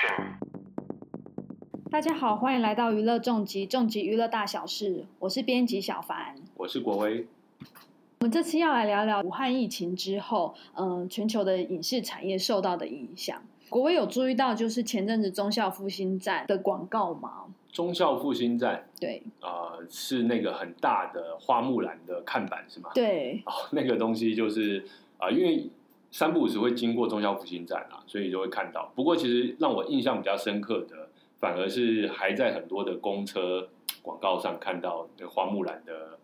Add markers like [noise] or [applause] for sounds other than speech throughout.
Production。大家好，欢迎来到娱乐重疾重疾娱乐大小事，我是编辑小凡。我是国威，我们这次要来聊聊武汉疫情之后，嗯、全球的影视产业受到的影响。国威有注意到，就是前阵子忠孝复兴站的广告吗？忠孝复兴站，对呃，是那个很大的花木兰的看板是吗？对哦，那个东西就是啊、呃因为三不五时会经过忠孝复兴站啊，所以就会看到。不过其实让我印象比较深刻的，反而是还在很多的公车广告上看到那花木兰的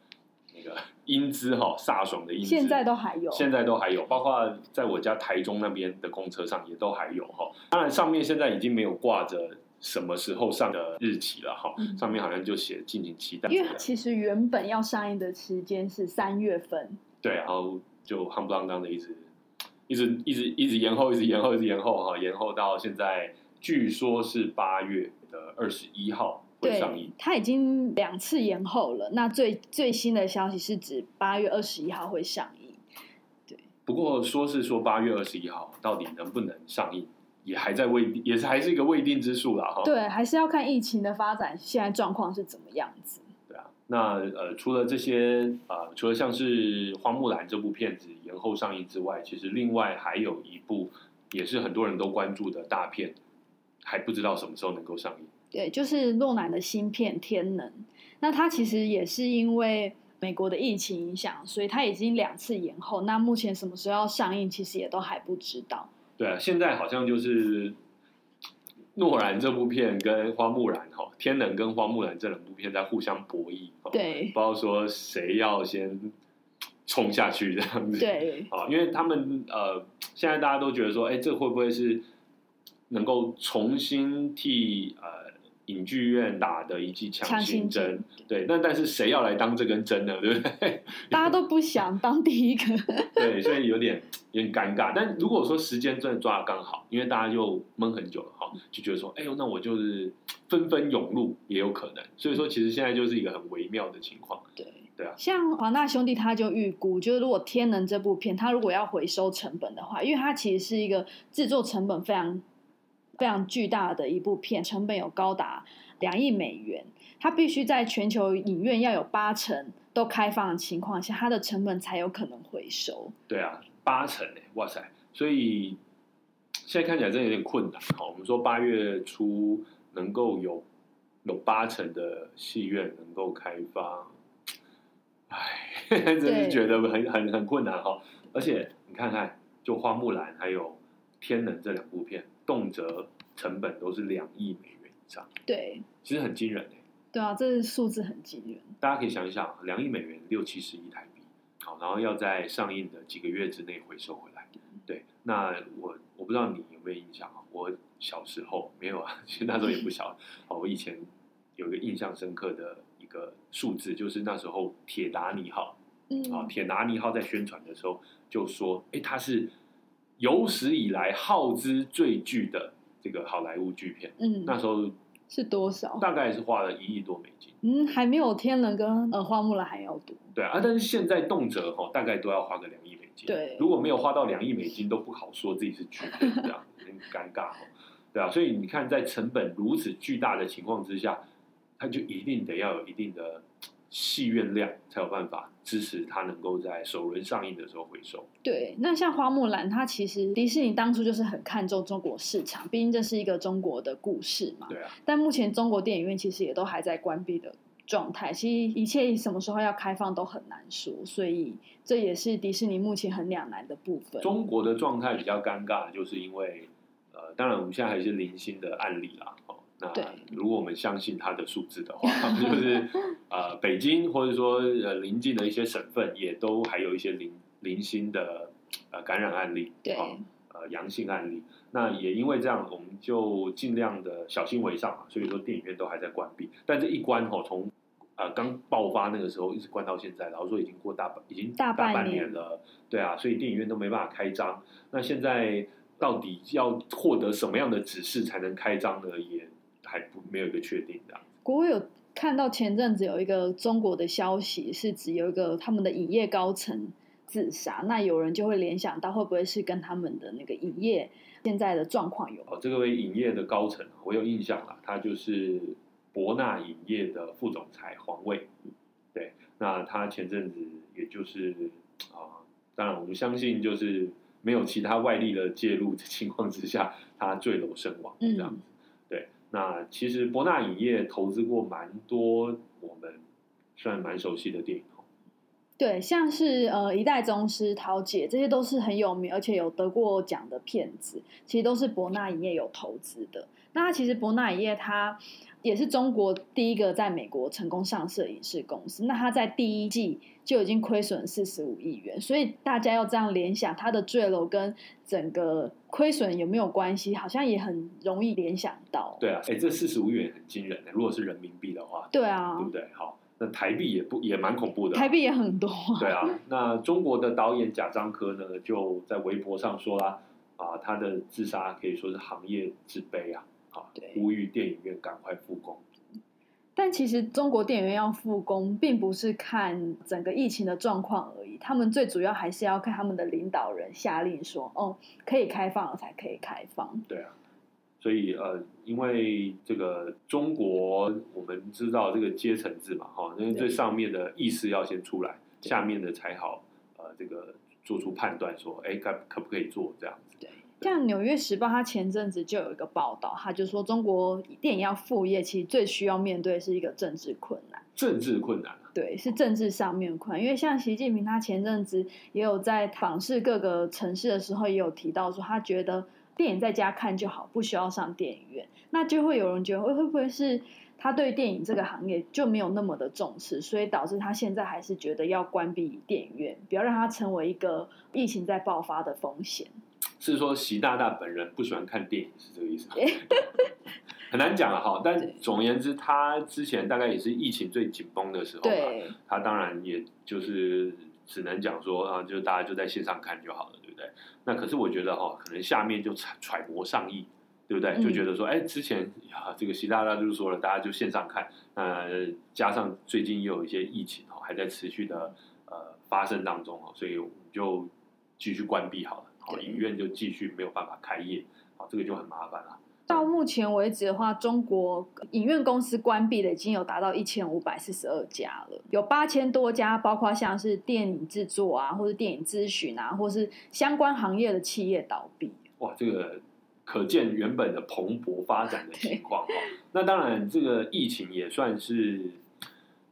那个 [laughs] 英姿哈、飒爽的英姿。现在都还有。现在都还有，包括在我家台中那边的公车上也都还有哈。当然，上面现在已经没有挂着什么时候上的日期了哈，嗯上面好像就写敬请期待。因为其实原本要上映的时间是三月份，对，然后就夯不啷当的一直一直一直一直延后，一直延后，一直延后哈，延后到现在，据说是八月的二十一号会上映。，它已经两次延后了。那最最新的消息是指八月二十一号会上映。对不过说是说八月二十一号到底能不能上映，也还在未定，也是还是一个未定之数啦哈。对，还是要看疫情的发展，现在状况是怎么样子。那呃，除了这些呃，除了像是《花木兰》这部片子延后上映之外，其实另外还有一部也是很多人都关注的大片，还不知道什么时候能够上映。对，就是诺兰的新片《天能》，那它其实也是因为美国的疫情影响，所以它已经两次延后。那目前什么时候要上映，其实也都还不知道。对啊，现在好像就是诺兰这部片跟花木兰哈，天能跟花木兰这两部片在互相博弈，哦对不知道说谁要先冲下去这样子。对啊，因为他们呃，现在大家都觉得说，哎，这会不会是能够重新替呃影剧院打的一剂强强心心针针？对，那但是谁要来当这根针呢？[laughs] 对不对？大家都不想当第一个。[laughs] 对，所以有点有点尴尬。但如果说时间真的抓的刚好，因为大家就闷很久了哈，就觉得说，哎呦，那我就是纷纷涌入也有可能。所以说，其实现在就是一个很微妙的情况。对对啊像华纳兄弟他就预估，就是如果《天能》这部片，他如果要回收成本的话，因为它其实是一个制作成本非常非常巨大的一部片，成本有高达两亿美元，它必须在全球影院要有八成都开放的情况下，它的成本才有可能回收。对啊，八成哎，哇塞！所以现在看起来真的有点困难。好，我们说八月初能够有有八成的戏院能够开放，哎，[laughs] 真是觉得很很很困难哈。而且你看看，就花木兰还有天能这两部片，动辄成本都是两亿美元以上，对其实很惊人哎。对啊，这数字很惊人。大家可以想一想，两亿美元六七十亿台币，好，然后要在上映的几个月之内回收回来。对，那我我不知道你有没有印象啊？我小时候没有啊，其实那时候也不小。[laughs] 好，我以前有一个印象深刻的一个数字，就是那时候铁达尼号嗯，啊，铁达尼号在宣传的时候就说，哎，它是有史以来耗资最巨的这个好莱坞巨片。嗯，那时候是多少？大概是花了一亿多美金。嗯，还没有天能跟呃花木兰还要多。对啊，啊但是现在动辄哈、大概都要花个两亿美金。对如果没有花到两亿美金，都不好说自己是巨片这样，很尴尬哦。对啊，所以你看，在成本如此巨大的情况之下，它就一定得要有一定的戏院量，才有办法支持它能够在首轮上映的时候回收。对，那像花木兰，它其实迪士尼当初就是很看重中国市场，毕竟这是一个中国的故事嘛。对啊，但目前中国电影院其实也都还在关闭的状态，其实一切什么时候要开放都很难说，所以这也是迪士尼目前很两难的部分。中国的状态比较尴尬，就是因为呃，当然我们现在还是零星的案例啦。哦，那如果我们相信它的数字的话，[laughs] 就是呃，北京或者说呃邻近的一些省份也都还有一些零零星的呃感染案例，对哦呃阳性案例。那也因为这样，我们就尽量的小心为上嘛。所以说电影院都还在关闭，但这一关哦，从呃刚爆发那个时候一直关到现在，然后说已经过大半，已经大半半年年了，对啊，所以电影院都没办法开张。那现在到底要获得什么样的指示才能开张呢？也还不没有一个确定的。国卫有看到前阵子有一个中国的消息，是指有一个他们的影业高层自杀，那有人就会联想到会不会是跟他们的那个影业现在的状况有关？哦，这个位影业的高层，我有印象了，他就是博纳影业的副总裁黄卫。对，那他前阵子也就是啊，当然我们相信就是没有其他外力的介入的情况之下，他坠楼身亡这样那其实博纳影业投资过蛮多我们算蛮熟悉的电影哦。对，像是呃《一代宗师》《桃姐》，这些都是很有名而且有得过奖的片子，其实都是博纳影业有投资的。那其实博纳影业它也是中国第一个在美国成功上市的影视公司。那它在第一季就已经亏损四十五亿元，所以大家要这样联想，它的坠楼跟整个亏损有没有关系？好像也很容易联想到。对啊，哎，这四十五亿元很惊人的，如果是人民币的话，对啊，对不对？好。那台币也不也蛮恐怖的，台币也很多。对啊，那中国的导演贾樟柯呢，就在微博上说啦，啊，他的自杀可以说是行业之悲啊，啊，呼吁电影院赶快复工。但其实中国电影院要复工，并不是看整个疫情的状况而已，他们最主要还是要看他们的领导人下令说，哦，可以开放了才可以开放。对啊。所以呃，因为这个中国，我们知道这个阶层制嘛，哈，因为最上面的意识要先出来，下面的才好呃，这个做出判断，说哎，可可不可以做这样子？对，像《纽约时报》，它前阵子就有一个报道，他就说中国电影要复业，其实最需要面对是一个政治困难。政治困难啊对，是政治上面困难，因为像习近平，他前阵子也有在访视各个城市的时候，也有提到说，他觉得。电影在家看就好，不需要上电影院。那就会有人觉得，会会不会是他对电影这个行业就没有那么的重视，所以导致他现在还是觉得要关闭电影院，不要让它成为一个疫情在爆发的风险。是说习大大本人不喜欢看电影，是这个意思吗？[laughs] [laughs] 很难讲了，哈。但总而言之，他之前大概也是疫情最紧绷的时候吧，他当然也就是只能讲说啊，就大家就在线上看就好了。对不对，那可是我觉得哈，可能下面就揣揣摩上意，对不对？就觉得说，哎，之前呀，这个习大大就是说了，大家就线上看，呃加上最近又有一些疫情哦，还在持续的呃发生当中哦，所以我们就继续关闭好了，好，影院就继续没有办法开业，好，这个就很麻烦了。到目前为止的话，中国影院公司关闭的已经有达到一千五百四十二家了，有八千多家，包括像是电影制作啊，或者电影咨询啊，或是相关行业的企业倒闭。哇，这个可见原本的蓬勃发展的情况哈。那当然，这个疫情也算是。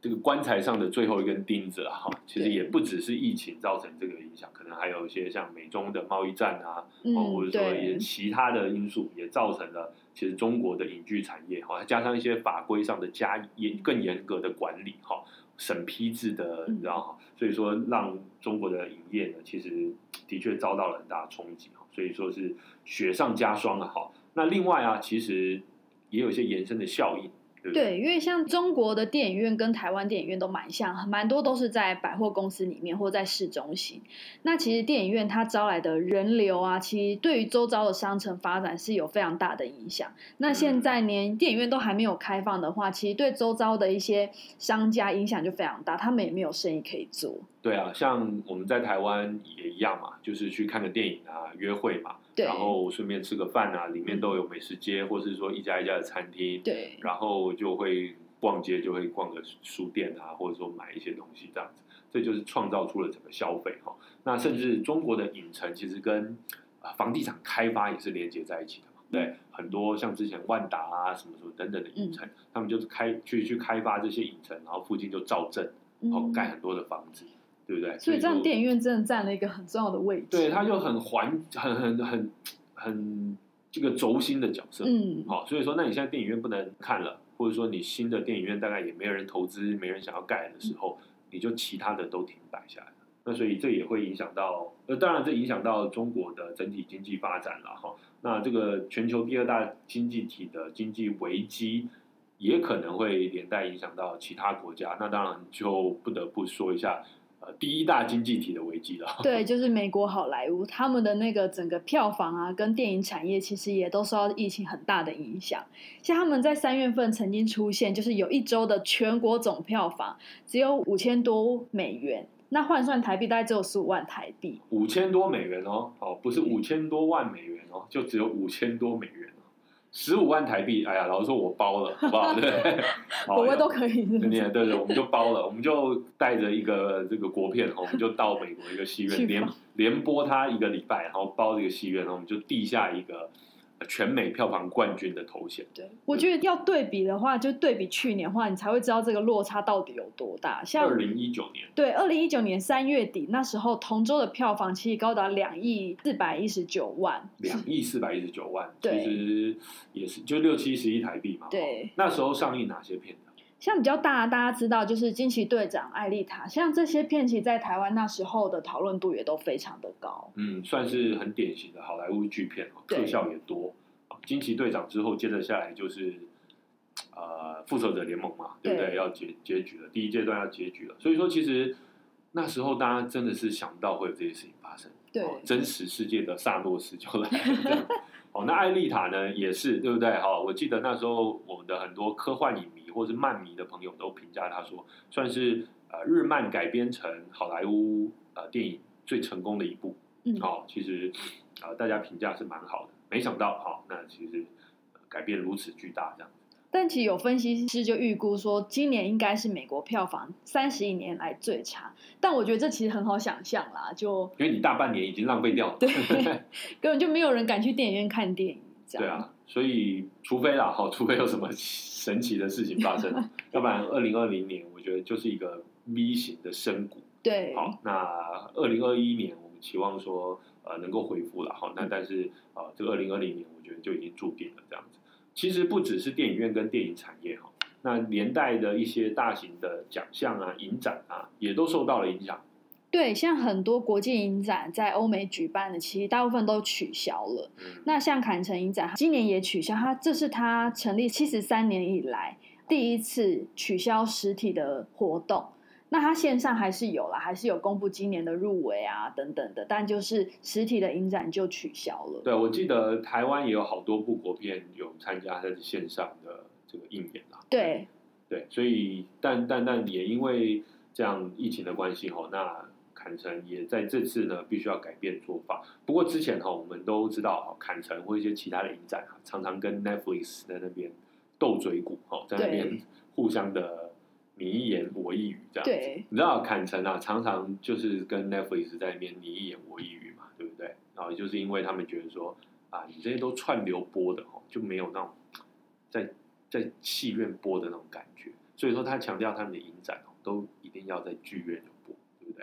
这个棺材上的最后一根钉子哈，其实也不只是疫情造成这个影响，可能还有一些像美中的贸易战啊，或者说也其他的因素，也造成了其实中国的影剧产业哈，加上一些法规上的加严更严格的管理哈，审批制的，你知道哈，所以说让中国的影业呢，其实的确遭到了很大的冲击哈，所以说是雪上加霜啊哈。那另外啊，其实也有一些延伸的效应。对，因为像中国的电影院跟台湾电影院都蛮像，蛮多都是在百货公司里面或在市中心。那其实电影院它招来的人流啊，其实对于周遭的商城发展是有非常大的影响。那现在连电影院都还没有开放的话，其实对周遭的一些商家影响就非常大，他们也没有生意可以做。对啊，像我们在台湾也一样嘛，就是去看个电影啊，约会嘛。然后顺便吃个饭啊，里面都有美食街，或是说一家一家的餐厅。对，然后就会逛街，就会逛个书店啊，或者说买一些东西这样子。这就是创造出了整个消费哈。那甚至中国的影城其实跟房地产开发也是连接在一起的嘛。对，很多像之前万达啊什么什么等等的影城，他们就是开去去开发这些影城，然后附近就造镇，然后盖很多的房子。对不对？所以这样电影院真的占了一个很重要的位置。对，它就很环、很很很很这个轴心的角色。嗯，好，所以说，那你现在电影院不能看了，或者说你新的电影院大概也没有人投资、没人想要盖的时候，你就其他的都停摆下来了。那所以这也会影响到，呃，当然这影响到中国的整体经济发展了哈。那这个全球第二大经济体的经济危机，也可能会连带影响到其他国家。那当然就不得不说一下。第一大经济体的危机了。对，[laughs] 就是美国好莱坞，他们的那个整个票房啊，跟电影产业其实也都受到疫情很大的影响。像他们在三月份曾经出现，就是有一周的全国总票房只有五千多美元。那换算台币大概只有十五万台币。五千多美元哦，哦，不是五千多万美元哦，就只有五千多美元哦，十五万台币。哎呀，老实说，我包了，好不好？对 [laughs] 不对？国外都可以是是，对对对，我们就包了，我们就带着一个这个国片，我们就到美国一个戏院连连播它一个礼拜，然后包这个戏院，然后我们就地下一个呃全美票房冠军的头衔。对，我觉得要对比的话，就对比去年的话，你才会知道这个落差到底有多大。像二零一九年，对，二零一九年三月底那时候，同州的票房其实高达两亿四百一十九万，两亿四百一十九万，[laughs] 其对实也是就六七十亿台币嘛。对，那时候上映哪些片呢？像比较大，大家知道就是惊奇队长、艾丽塔，像这些片，其实在台湾那时候的讨论度也都非常的高。嗯，算是很典型的好莱坞巨片哦，特效也多。啊惊奇队长之后，接着下来就是呃复仇者联盟嘛，对不对？对要结结局了，第一阶段要结局了。所以说，其实那时候大家真的是想不到会有这些事情发生。对哦真实世界的萨诺斯就来了。[laughs] 哦，那艾丽塔呢也是对不对？哈、我记得那时候我们的很多科幻影迷或是漫迷的朋友都评价他说，算是呃日漫改编成好莱坞呃电影最成功的一部。嗯，哦，其实呃大家评价是蛮好的。没想到，好、那其实、呃改变如此巨大，这样。但其实有分析师就预估说，今年应该是美国票房三十一年来最差。但我觉得这其实很好想象啦，就因为你大半年已经浪费掉了。对，[laughs] 根本就没有人敢去电影院看电影。这样对啊，所以除非啦，[laughs] 哈，除非有什么神奇的事情发生，[laughs] 要不然二零二零年我觉得就是一个 V 型的深谷。对好，那二零二一年我们期望说呃能够恢复了，好，那但是呃这个二零二零年我觉得就已经注定了这样子。其实不只是电影院跟电影产业哈，那连带的一些大型的奖项啊、影展啊，也都受到了影响。对，像很多国际影展在欧美举办的，其实大部分都取消了。嗯，那像坎城影展，今年也取消，它这是它成立七十三年以来第一次取消实体的活动。那它线上还是有啦，还是有公布今年的入围啊等等的，但就是实体的影展就取消了。对，我记得台湾也有好多部国片有参加在线上的这个映演啊。对对，所以但但但也因为这样疫情的关系哈，那坎城也在这次呢必须要改变做法。不过之前哈我们都知道哈，坎城或一些其他的影展啊，常常跟 Netflix 在那边斗嘴鼓哈，在那边互相的你一言我一语这样子。对你知道坎城啊，常常就是跟 Netflix 在那边你一言我一语嘛，对不对？然后就是因为他们觉得说啊，你这些都串流播的哦，就没有那种在在戏院播的那种感觉，所以说他强调他们的影展哦，都一定要在剧院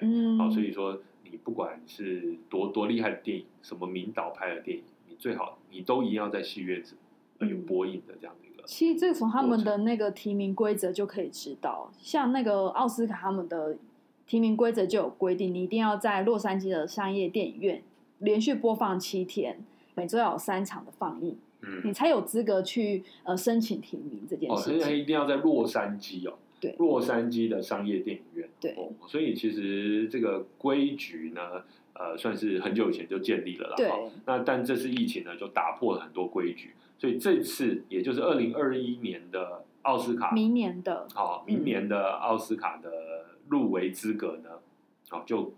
嗯，好，所以说你不管是多多厉害的电影，什么名导拍的电影，你最好你都一定要在戏院子呃有嗯播映的这样的一个。其实这个从他们的那个提名规则就可以知道，像那个奥斯卡他们的提名规则就有规定，你一定要在洛杉矶的商业电影院连续播放七天，每周要有三场的放映，嗯你嗯，才有资格去呃申请提名这件事哦，所以。一定要在洛杉矶哦，对洛杉矶的商业电影院。对哦，所以其实这个规矩呢，呃，算是很久以前就建立了啦。对哦那但这次疫情呢，就打破了很多规矩，所以这次也就是二零二一年的奥斯卡，明年的好、明年的奥斯卡的入围资格呢，好、就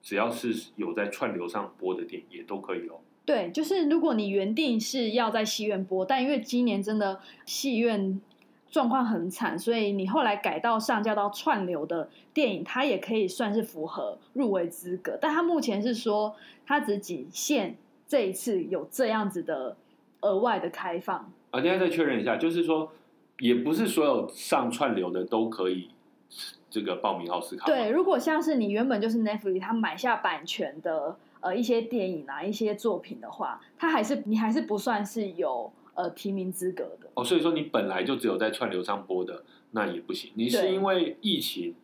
只要是有在串流上播的电影也都可以哦。对，就是如果你原定是要在戏院播，但因为今年真的戏院状况很惨，所以你后来改到上架到串流的电影，它也可以算是符合入围资格。但它目前是说，它只仅限这一次有这样子的额外的开放。啊，等一下再确认一下，就是说，也不是所有上串流的都可以这个报名奥斯卡吗。对，如果像是你原本就是 Netflix 它买下版权的呃一些电影啊一些作品的话，它还是你还是不算是有呃提名资格的。哦，所以说你本来就只有在串流上播的，那也不行。你是因为疫情，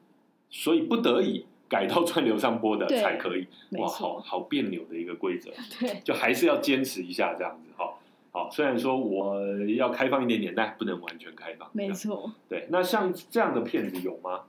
所以不得已改到 [laughs] 串流上播的才可以。哇，好好别扭的一个规则，[laughs] 对。就还是要坚持一下这样子哈。好，虽然说我要开放一点点，但不能完全开放。没。错，对，那像这样的片子有吗？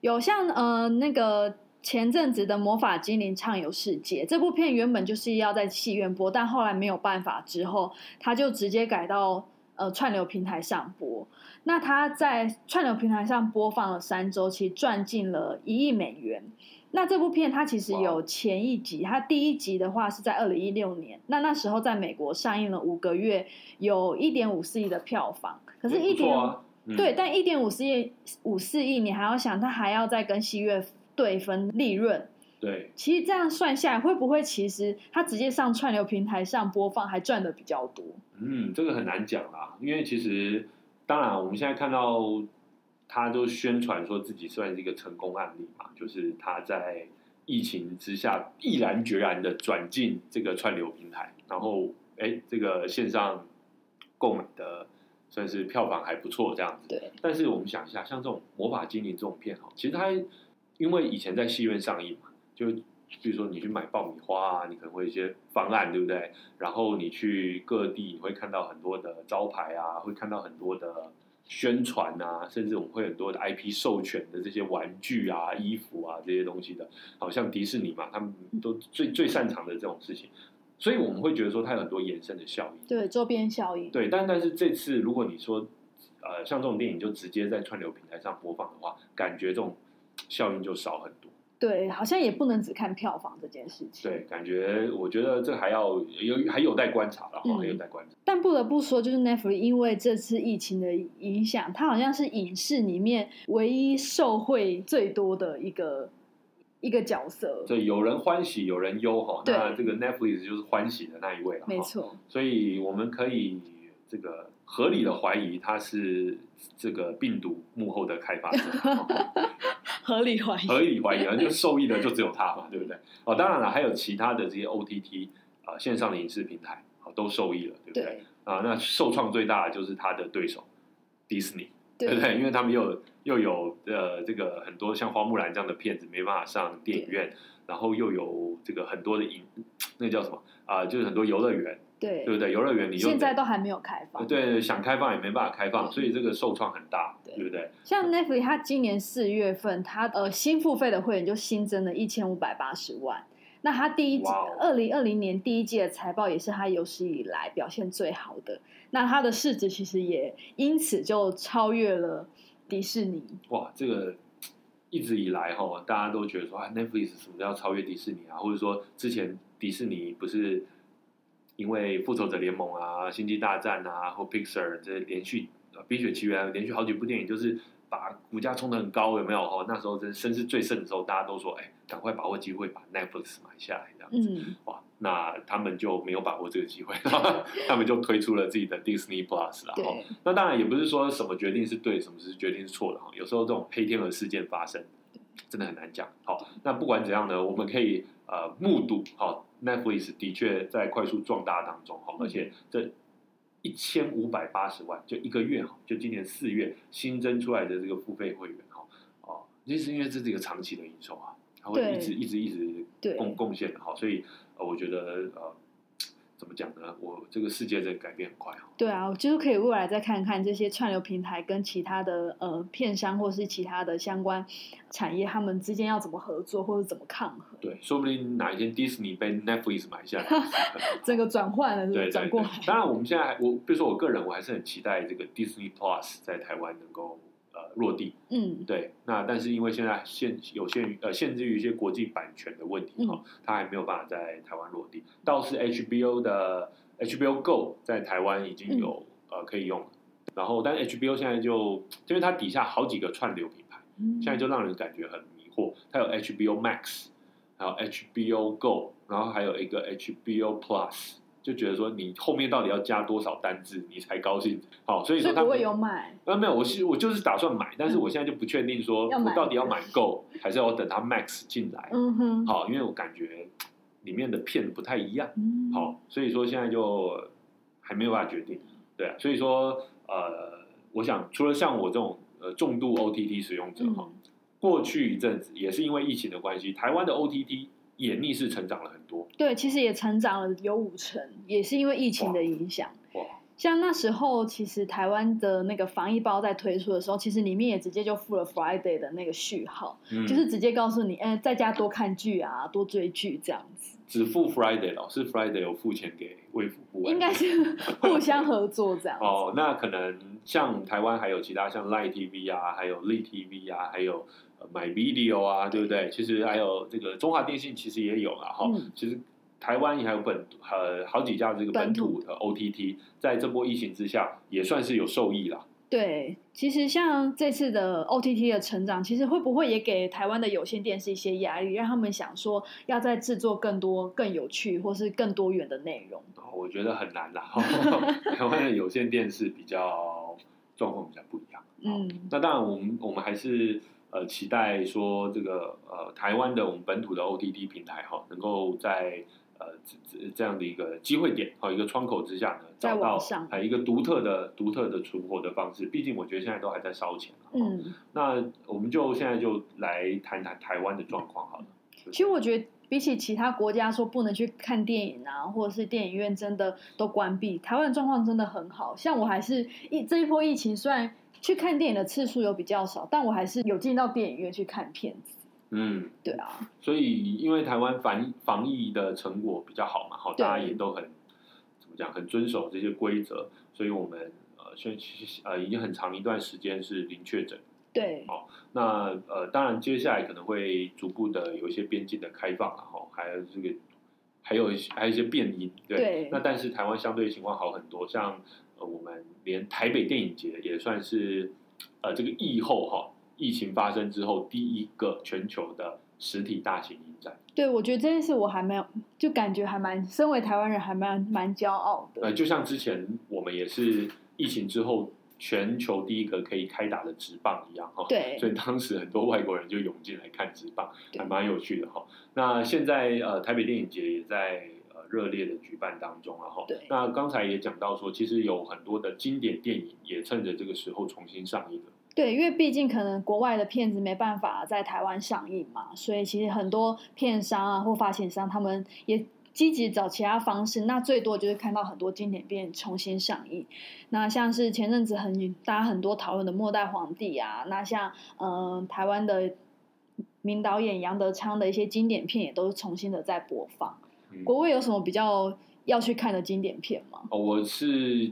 有像呃那个前阵子的《魔法精灵畅游世界》这部片原本就是要在戏院播，但后来没有办法之后，他就直接改到呃串流平台上播。那他在串流平台上播放了三周，其实赚进了一亿美元。那这部片它其实有前一集，它第一集的话是在二零一六年，那那时候在美国上映了五个月，有一点五四亿的票房。可是，一点、啊嗯对，但一点五四亿五四亿，你还要想，它还要再跟西乐对分利润。对，其实这样算下来，会不会其实它直接上串流平台上播放，还赚的比较多？嗯，这个很难讲啦，因为其实当然我们现在看到他都宣传说自己算是一个成功案例嘛，就是他在疫情之下毅然决然的转进这个串流平台，然后哎，这个线上购买的算是票房还不错这样子。对，但是我们想一下，像这种魔法精灵这种片哈，其实它因为以前在戏院上映嘛，就比如说你去买爆米花啊，你可能会有一些方案，对不对？然后你去各地，你会看到很多的招牌啊，会看到很多的宣传啊，甚至我们会很多的 IP 授权的这些玩具啊、衣服啊这些东西的，好像迪士尼嘛，他们都最最擅长的这种事情，所以我们会觉得说它有很多延伸的效应。对，周边效应。对，但但是这次如果你说，呃，像这种电影就直接在串流平台上播放的话，感觉这种效应就少很多。对，好像也不能只看票房这件事情。对，感觉我觉得这还要有还有待观察了哈，嗯还有待观察。但不得不说，就是 Netflix 因为这次疫情的影响，它好像是影视里面唯一受惠最多的一个一个角色。对有人欢喜，有人忧哈。对那这个 Netflix 就是欢喜的那一位了。哈。没错，所以我们可以这个合理的怀疑他是这个病毒幕后的开发者。[laughs] 哈合理怀疑。合理怀疑啊，就受益的就只有他嘛，对不对？哦，当然了，还有其他的这些 OTT 啊、线上的影视平台，好、都受益了，对不对？对啊，那受创最大的就是他的对手迪士尼，对不对对？因为他们又又有呃这个很多像花木兰这样的片子没办法上电影院，然后又有这个很多的影，那叫什么啊、就是很多游乐园，对对不对？游乐园你又现在都还没有开放。对想开放也没办法开放，所以这个受创很大，对对不对？像 Netflix，它今年四月份，它呃新付费的会员就新增了一千五百八十万。那它第一季二零二零年第一季的财报也是它有史以来表现最好的。那它的市值其实也因此就超越了迪士尼。哇，这个一直以来哈，大家都觉得说啊，Netflix 什么要超越迪士尼啊，或者说之前迪士尼不是因为复仇者联盟啊、星际大战啊或 Pixar 这些连续呃冰雪奇缘啊连续好几部电影，就是把股价冲得很高，有没有？哈，那时候真声势最盛的时候，大家都说，哎，赶快把握机会把 Netflix 买下来，这样子。嗯，哇，那他们就没有把握这个机会，[laughs] 他们就推出了自己的 Disney Plus 了。哈，那当然也不是说什么决定是对，什么是决定是错的哈。有时候这种黑天鹅事件发生，真的很难讲。好，那不管怎样呢，我们可以呃目睹好 Netflix 的确在快速壮大当中哈，而且这一千五百八十万就一个月哈，就今年四月新增出来的这个付费会员哈，哦，其实因为这是一个长期的营收啊，它会一直一直一直对贡贡献的哈，所以呃，我觉得呃。怎么讲呢？我这个世界在改变很快哦。对啊，我就是可以未来再看看这些串流平台跟其他的呃片商或是其他的相关产业，他们之间要怎么合作或者怎么抗衡，对，说不定哪一天迪士尼被 Netflix 买下来，[laughs] 整个转换了，对转过来对。。当然，我们现在还我，比如说我个人，我还是很期待这个 Disney Plus 在台湾能够呃落地。嗯，对，那但是因为现在限有限于呃限制于一些国际版权的问题哈、嗯它还没有办法在台湾落地。倒是 HBO 的 HBO Go 在台湾已经有、嗯呃可以用了，然后但是 HBO 现在就因为它底下好几个串流品牌。嗯现在就让人感觉很迷惑。它有 HBO Max，还有 HBO Go，然后还有一个 HBO Plus，就觉得说你后面到底要加多少单字你才高兴？好，所以说他不会有买。啊没有，我是我就是打算买，但是我现在就不确定说我到底要买 Go 还是要等它 Max 进来。嗯哼，好，因为我感觉里面的片不太一样。嗯，好，所以说现在就还没有办法决定，对啊，所以说呃，我想除了像我这种呃重度 OTT 使用者哈、嗯，过去一阵子也是因为疫情的关系，台湾的 OTT 也逆势成长了很多。对，其实也成长了有五成，也是因为疫情的影响。哇，像那时候，其实台湾的那个防疫包在推出的时候，其实里面也直接就附了 Friday 的那个序号，嗯就是直接告诉你，哎、在家多看剧啊，多追剧这样子。只付 Friday 老，是 Friday 有付钱给卫福部，应该是 [laughs] 互相合作这样。哦，那可能像台湾还有其他像 Line TV 啊，还有 Lit TV 啊，还有 My Video 啊，对不对？其实还有这个中华电信其实也有了哈。其实台湾也还有本呃好几家这个本土的 OTT，在这波疫情之下也算是有受益啦。对，其实像这次的 OTT 的成长，其实会不会也给台湾的有线电视一些压力，让他们想说要再制作更多、更有趣或是更多元的内容？我觉得很难啦。[laughs] 台湾的有线电视比较状况比较不一样。嗯，那当然，我们我们还是呃期待说这个呃台湾的我们本土的 OTT 平台哈，能够在。呃，这这样的一个机会点，好一个窗口之下呢，找到还一个独特的、独特的存活的方式。毕竟我觉得现在都还在烧钱嗯，那我们就现在就来谈谈台湾的状况好了。其实我觉得比起其他国家说不能去看电影啊，或者是电影院真的都关闭，台湾的状况真的很好。像我还是一这一波疫情，虽然去看电影的次数有比较少，但我还是有进到电影院去看片子。嗯，对啊，所以因为台湾防防疫的成果比较好嘛，好，大家也都很怎么讲，很遵守这些规则，所以我们呃，现呃，已经很长一段时间是零确诊。对，好，那呃，当然接下来可能会逐步的有一些边境的开放了哈，还有这个还有一些还有一些变音，对，那但是台湾相对情况好很多，像呃，我们连台北电影节也算是呃这个疫后哈。疫情发生之后，第一个全球的实体大型影展。对，我觉得这件事我还没有，就感觉还蛮，身为台湾人还蛮蛮骄傲的。呃，就像之前我们也是疫情之后全球第一个可以开打的直棒一样哈。对。所以当时很多外国人就涌进来看直棒，还蛮有趣的哈。那现在呃，台北电影节也在呃热烈的举办当中啊哈。对。那刚才也讲到说，其实有很多的经典电影也趁着这个时候重新上映了。对，因为毕竟可能国外的片子没办法在台湾上映嘛，所以其实很多片商啊或发行商他们也积极找其他方式。那最多就是看到很多经典片重新上映。那像是前阵子很大家很多讨论的《末代皇帝》啊，那像嗯台湾的名导演杨德昌的一些经典片也都是重新的在播放。国外有什么比较要去看的经典片吗？哦，我是。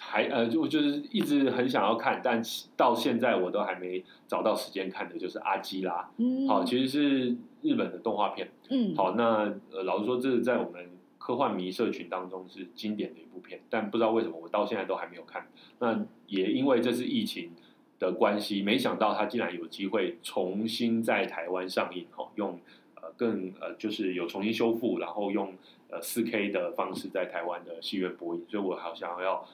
还呃，就就是一直很想要看，但到现在我都还没找到时间看的，就是《阿基拉》。嗯，好，其实是日本的动画片。嗯，好，那呃，老实说，这是在我们科幻迷社群当中是经典的一部片，但不知道为什么我到现在都还没有看。那也因为这次疫情的关系，没想到它竟然有机会重新在台湾上映，哈，用呃更呃就是有重新修复，然后用呃四 K 的方式在台湾的戏院播映，所以我好想要。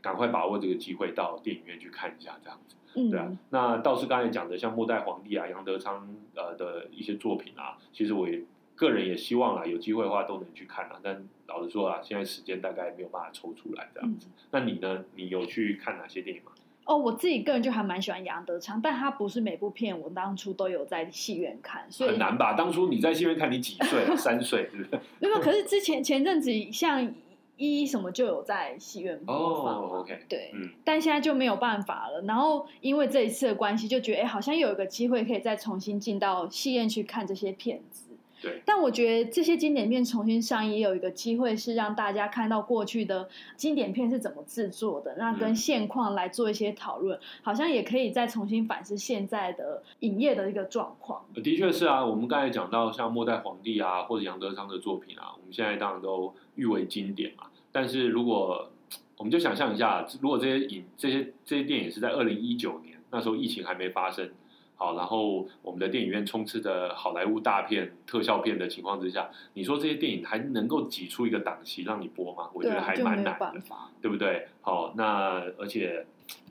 赶快把握这个机会到电影院去看一下，这样子，对啊。那倒是刚才讲的，像《末代皇帝》啊、杨德昌呃的一些作品啊，其实我也个人也希望啊，有机会的话都能去看啊。但老实说啊，现在时间大概没有办法抽出来这样子。那你呢？你有去看哪些电影吗？哦，我自己个人就还蛮喜欢杨德昌，但他不是每部片我当初都有在戏院看，所以很难吧？当初你在戏院看，你几岁？[laughs] 三岁，是不是？没有，可是之前前阵子像。一什么就有在戏院播放，OK，对，嗯，但现在就没有办法了。然后因为这一次的关系，就觉得哎，好像有一个机会可以再重新进到戏院去看这些片子。对，但我觉得这些经典片重新上映，也有一个机会是让大家看到过去的经典片是怎么制作的，那跟现况来做一些讨论，好像也可以再重新反思现在的影业的一个状况。的确是啊，我们刚才讲到像《末代皇帝》啊，或者杨德昌的作品啊，我们现在当然都誉为经典嘛。但是如果我们就想象一下，如果这些影、这些这些电影是在二零一九年，那时候疫情还没发生，好，然后我们的电影院充斥着好莱坞大片、特效片的情况之下，你说这些电影还能够挤出一个档期让你播吗？我觉得还蛮难的，对不对？好，那而且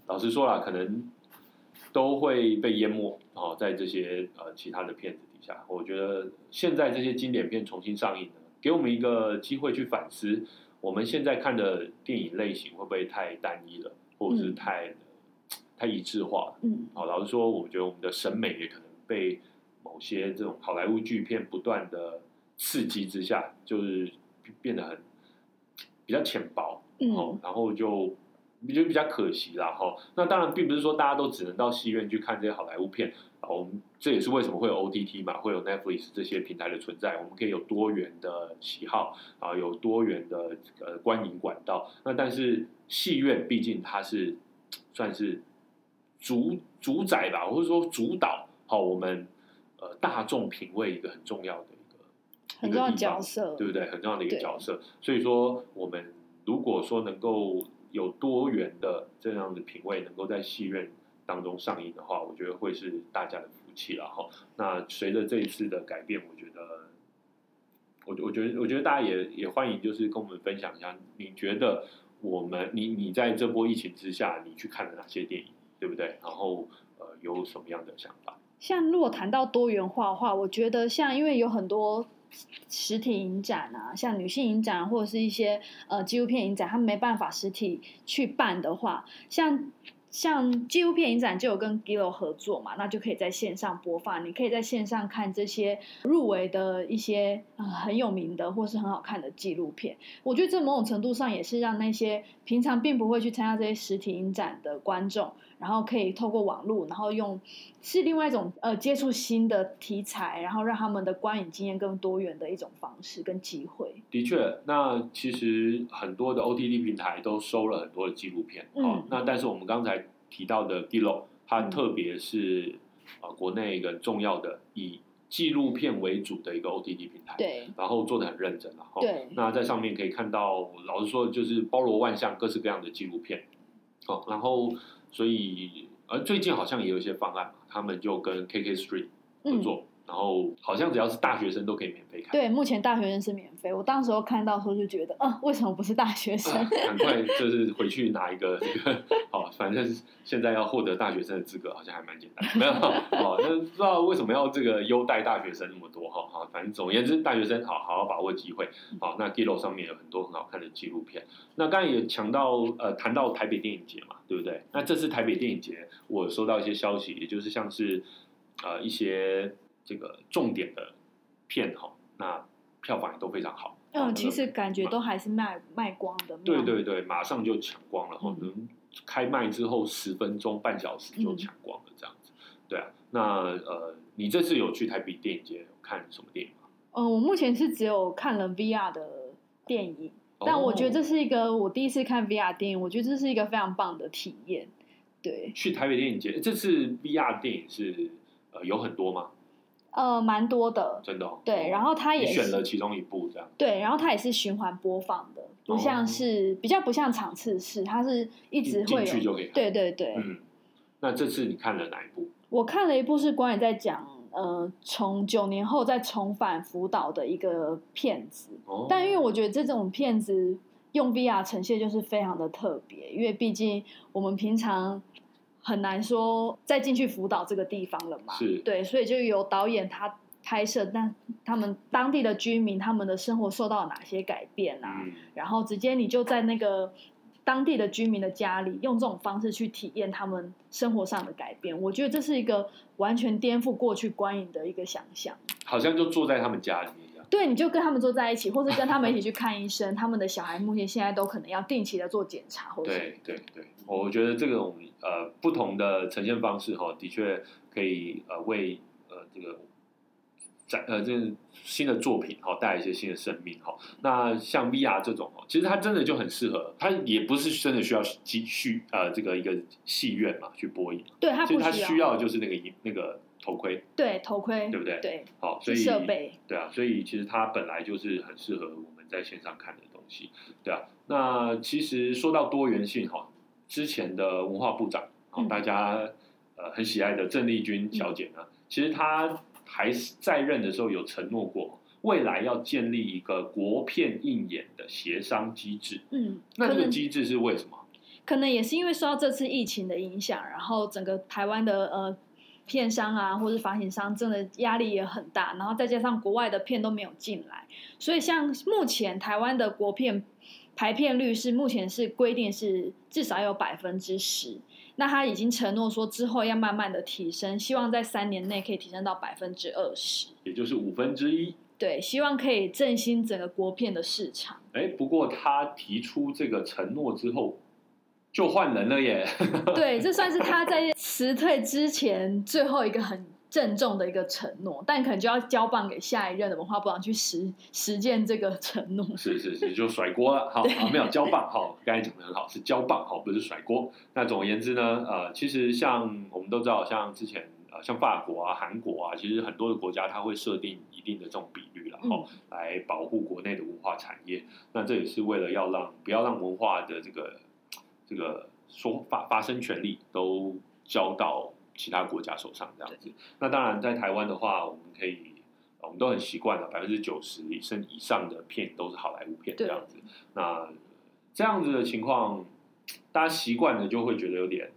老实说了，可能都会被淹没哦，在这些呃其他的片子底下。我觉得现在这些经典片重新上映呢，给我们一个机会去反思。我们现在看的电影类型会不会太单一了，或者是太太一致化了？嗯，好，老实说，我觉得我们的审美也可能被某些这种好莱坞巨片不断的刺激之下，就是变得很比较浅薄，嗯，然后就我觉得比较可惜啦哈。那当然并不是说大家都只能到戏院去看这些好莱坞片啊，我们这也是为什么会有 OTT 嘛，会有 Netflix 这些平台的存在，我们可以有多元的喜好啊，有多元的呃观影管道。那但是戏院毕竟它是算是主主宰吧，或者说主导好我们呃大众品味一个很重要的一个很重要的角色，对不对？很重要的一个角色。所以说，我们如果说能够有多元的这样的品味，能够在戏院当中上映的话，我觉得会是大家的福气了哈。那随着这一次的改变，我觉得，我我觉得，我觉得大家也也欢迎，就是跟我们分享一下，你觉得我们你你在这波疫情之下，你去看了哪些电影，对不对？然后呃，有什么样的想法？像如果谈到多元化的话，我觉得像因为有很多实体影展啊，像女性影展或者是一些呃纪录片影展，他们没办法实体去办的话，像。像纪录片影展就有跟 Gilo 合作嘛，那就可以在线上播放，你可以在线上看这些入围的一些、呃、很有名的或是很好看的纪录片。我觉得这某种程度上也是让那些平常并不会去参加这些实体影展的观众，然后可以透过网络，然后用是另外一种呃接触新的题材，然后让他们的观影经验更多元的一种方式跟机会。的确，那其实很多的 OTT 平台都收了很多的纪录片，嗯哦，那但是我们刚才提到的 Gillo，它嗯特别是呃国内一个重要的以纪录片为主的一个 OTT 平台，，对然后做的很认真了，哈，对那在上面可以看到，老实说就是包罗万象，各式各样的纪录片，哦，然后所以而最近好像也有一些方案，他们就跟 KK Street 合作，然后好像只要是大学生都可以免费看。对，目前大学生是免费。我当时候看到的时候就觉得，啊、为什么不是大学生？啊赶快就是回去拿一个这个，好，反正现在要获得大学生的资格好像还蛮简单的，没有哦，那不知道为什么要这个优待大学生那么多哈，好，反正总而言之，大学生好好好把握机会，好，那 Gillo 上面有很多很好看的纪录片，那刚才也强到呃谈到台北电影节嘛，对不对？那这次台北电影节，我收到一些消息，也就是像是呃一些这个重点的片哈，那票房也都非常好，哦嗯，其实感觉都还是卖卖光的。对对对，马上就抢光了可能开卖之后十分钟、半小时就抢光了这样子。对啊，那呃，你这次有去台北电影节看什么电影吗？嗯，我目前是只有看了 VR 的电影，但我觉得这哦是一个我第一次看 VR 电影，我觉得这是一个非常棒的体验。对，去台北电影节，这次 VR 电影是呃有很多吗？呃，蛮多的。真的、哦？对，然后它也是选了其中一部这样。对，然后它也是循环播放的，不像哦是、比较不像场次式，它是一直进会有。去就可以。对对对，嗯，那这次你看了哪一部？我看了一部是关于在讲呃从九年后再重返福岛的一个片子，哦，但因为我觉得这种片子用 VR 呈现就是非常的特别，因为毕竟我们平常很难说再进去辅导这个地方了嘛，是对，所以就由导演他拍摄，但他们当地的居民他们的生活受到哪些改变啊，嗯，然后直接你就在那个当地的居民的家里，用这种方式去体验他们生活上的改变。我觉得这是一个完全颠覆过去观影的一个想象。好像就坐在他们家里。对，你就跟他们坐在一起，或是跟他们一起去看医生。[laughs] 他们的小孩目前现在都可能要定期的做检查，或者对对对，我觉得这种呃不同的呈现方式哈，的确可以呃为呃这个展呃这个新的作品哈带来一些新的生命哈。那像 VR 这种哦，其实它真的就很适合，它也不是真的需要继续呃这个一个戏院嘛去播映，对他其实它不需需要就是那个荧那个头盔，对头盔，对不对？对，好，所以设备，对啊，所以其实它本来就是很适合我们在线上看的东西，对啊。那其实说到多元性哈，之前的文化部长，好、嗯。大家呃很喜爱的郑丽君小姐呢，其实她还是在任的时候有承诺过，未来要建立一个国片映演的协商机制。嗯，那这个机制是为什么？可能也是因为受到这次疫情的影响，然后整个台湾的呃片商啊，或是发行商真的压力也很大，然后再加上国外的片都没有进来，所以像目前台湾的国片排片率是目前是规定是至少有百分之十，那他已经承诺说之后要慢慢的提升，希望在三年内可以提升到百分之二十。也就是五分之一。对，希望可以振兴整个国片的市场。哎，不过他提出这个承诺之后，就换人了耶。[laughs] 对，这算是 [laughs] 他在辞退之前最后一个很郑重的一个承诺，但可能就要交棒给下一任的文化部长去实实践这个承诺。是是是，就甩锅了。好，没有交棒。好，刚才讲的很好，是交棒，好，不是甩锅。那总而言之呢，呃，其实像我们都知道，像之前呃，像法国啊、韩国啊，其实很多的国家它会设定一定的这种比率，然后来保护国内的文化产业。那这也是为了要让不要让文化的这个这个说法发生权利都交到。其他国家手上这样子，那当然在台湾的话，我们可以，我们都很习惯了，百分之九十甚以上的片都是好莱坞片这样子。那这样子的情况，大家习惯了就会觉得有点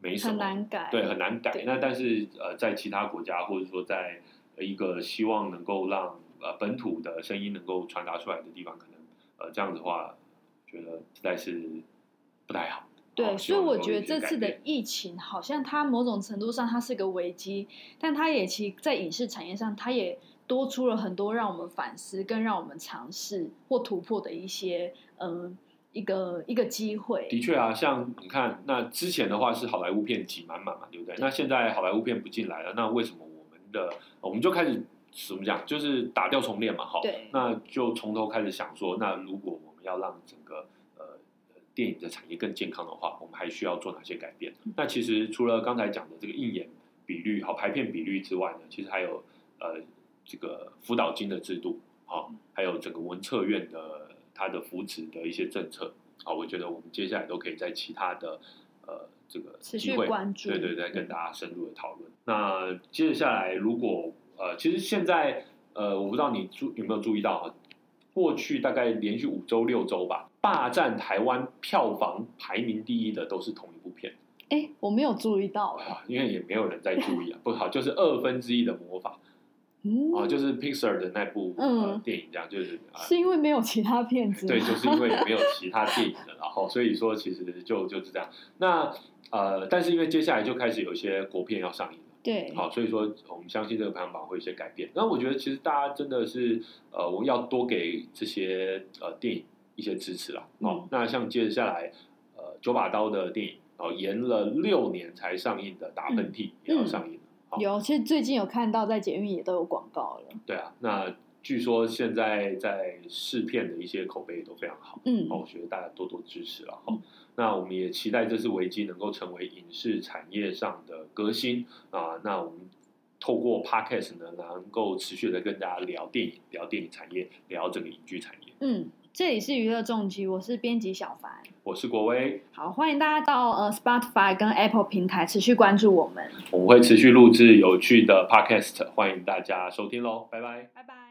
没什么，很难改，对，很难改。那但是呃，在其他国家或者说在一个希望能够让呃本土的声音能够传达出来的地方，可能呃这样子的话，觉得实在是不太好。对，所以我觉得这次的疫情好像它某种程度上它是个危机，但它也其在影视产业上，它也多出了很多让我们反思、跟让我们尝试或突破的一些嗯一个一个机会。的确啊，像你看，那之前的话是好莱坞片挤满满嘛，对不对？那现在好莱坞片不进来了，那为什么我们的我们就开始怎么讲？就是打掉重练嘛，好，那就从头开始想说，那如果我们要让整个电影的产业更健康的话，我们还需要做哪些改变？那其实除了刚才讲的这个映演比率、好排片比率之外呢，其实还有呃这个辅导金的制度，好，还有整个文策院的它的扶持的一些政策，好，我觉得我们接下来都可以在其他的呃这个机会，对对对，跟大家深入的讨论。那接着下来，如果呃，其实现在呃，我不知道你注有没有注意到。过去大概连续五周六周吧，霸占台湾票房排名第一的都是同一部片。哎，我没有注意到啊，因为也没有人在注意啊。不好，就是二分之一的魔法，啊，就是 Pixar 的那部电影，这样就是是因为没有其他片子，对，就是因为没有其他电影了，然后所以说其实就就是这样。那呃，但是因为接下来就开始有一些国片要上映了。对，好，所以说我们相信这个排行榜会有些改变。那我觉得其实大家真的是，呃，我们要多给这些呃电影一些支持啦。哦，那像接着下来，呃，九把刀的电影，哦，延了六年才上映的《打喷嚏》也要上映了。有，其实最近有看到在捷运也都有广告了。对啊，那据说现在在试片的一些口碑都非常好。嗯，好，我觉得大家多多支持了哈。那我们也期待这次危机能够成为影视产业上的革新啊！那我们透过 Podcast 呢，能够持续的跟大家聊电影、聊电影产业、聊这个影剧产业。嗯，这里是娱乐重击，我是编辑小凡，我是国威。好，欢迎大家到呃 Spotify 跟 Apple 平台持续关注我们，我们会持续录制有趣的 Podcast，欢迎大家收听喽！拜拜，拜拜。